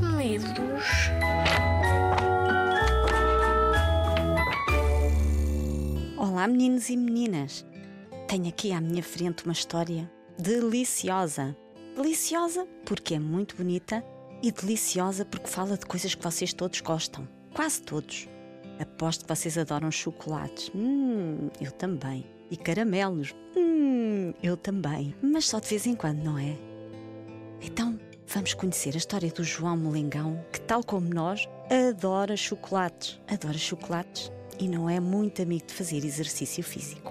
moídos. Olá, meninos e meninas. Tenho aqui à minha frente uma história deliciosa. Deliciosa porque é muito bonita e deliciosa porque fala de coisas que vocês todos gostam. Quase todos. Aposto que vocês adoram chocolates. Hum, eu também. E caramelos. Hum, eu também. Mas só de vez em quando, não é? Então, vamos conhecer a história do João Molengão, que, tal como nós, adora chocolates. Adora chocolates e não é muito amigo de fazer exercício físico.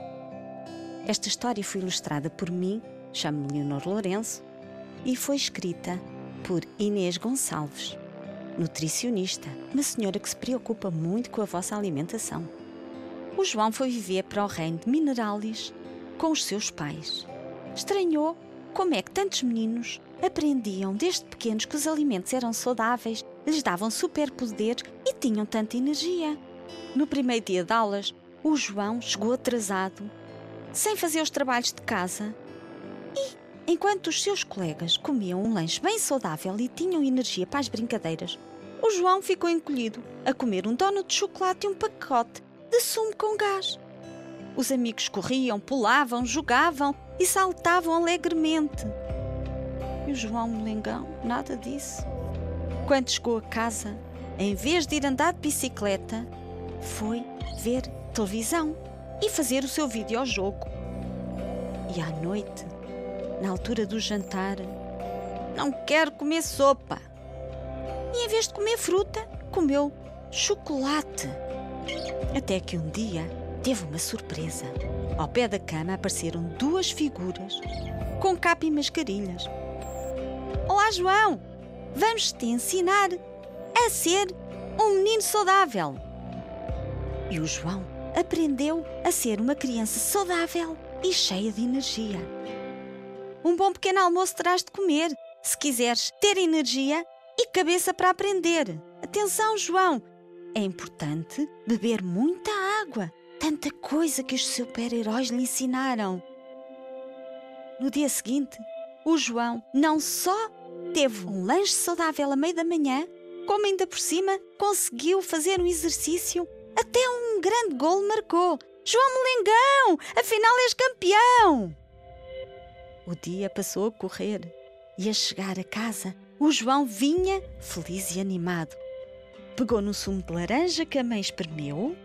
Esta história foi ilustrada por mim, chamo-me Leonor Lourenço, e foi escrita por Inês Gonçalves, nutricionista, uma senhora que se preocupa muito com a vossa alimentação. O João foi viver para o reino de Mineralis com os seus pais. Estranhou como é que tantos meninos aprendiam desde pequenos que os alimentos eram saudáveis, lhes davam superpoder e tinham tanta energia. No primeiro dia de aulas, o João chegou atrasado, sem fazer os trabalhos de casa. E, enquanto os seus colegas comiam um lanche bem saudável e tinham energia para as brincadeiras, o João ficou encolhido a comer um donut de chocolate e um pacote de sumo com gás. Os amigos corriam, pulavam, jogavam e saltavam alegremente. E o João Molengão, nada disso. Quando chegou a casa, em vez de ir andar de bicicleta, foi ver televisão e fazer o seu videojogo. E à noite, na altura do jantar, não quero comer sopa. E em vez de comer fruta, comeu chocolate. Até que um dia teve uma surpresa. Ao pé da cama apareceram duas figuras com capa e mascarilhas. Olá, João! Vamos te ensinar a ser um menino saudável. E o João aprendeu a ser uma criança saudável e cheia de energia. Um bom pequeno almoço terás de comer, se quiseres ter energia e cabeça para aprender. Atenção, João! É importante beber muita água, tanta coisa que os super-heróis lhe ensinaram. No dia seguinte, o João não só teve um lanche saudável à meia da manhã, como ainda por cima conseguiu fazer um exercício até um grande gol marcou. João Molengão, afinal és campeão! O dia passou a correr e a chegar a casa, o João vinha feliz e animado. Pegou no sumo de laranja que a mãe espremeu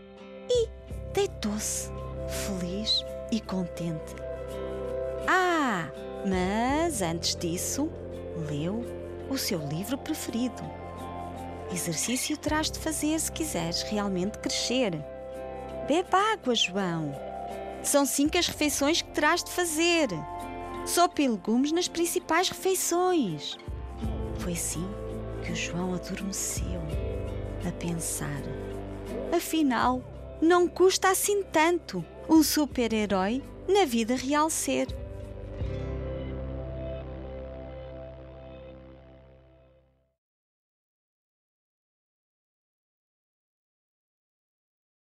e deitou-se, feliz e contente. Ah, mas antes disso, leu o seu livro preferido Exercício terás de fazer se quiseres realmente crescer. Bebe água, João. São cinco as refeições que terás de fazer. Sopa e legumes nas principais refeições. Foi assim que o João adormeceu, a pensar. Afinal, não custa assim tanto um super-herói na vida real ser.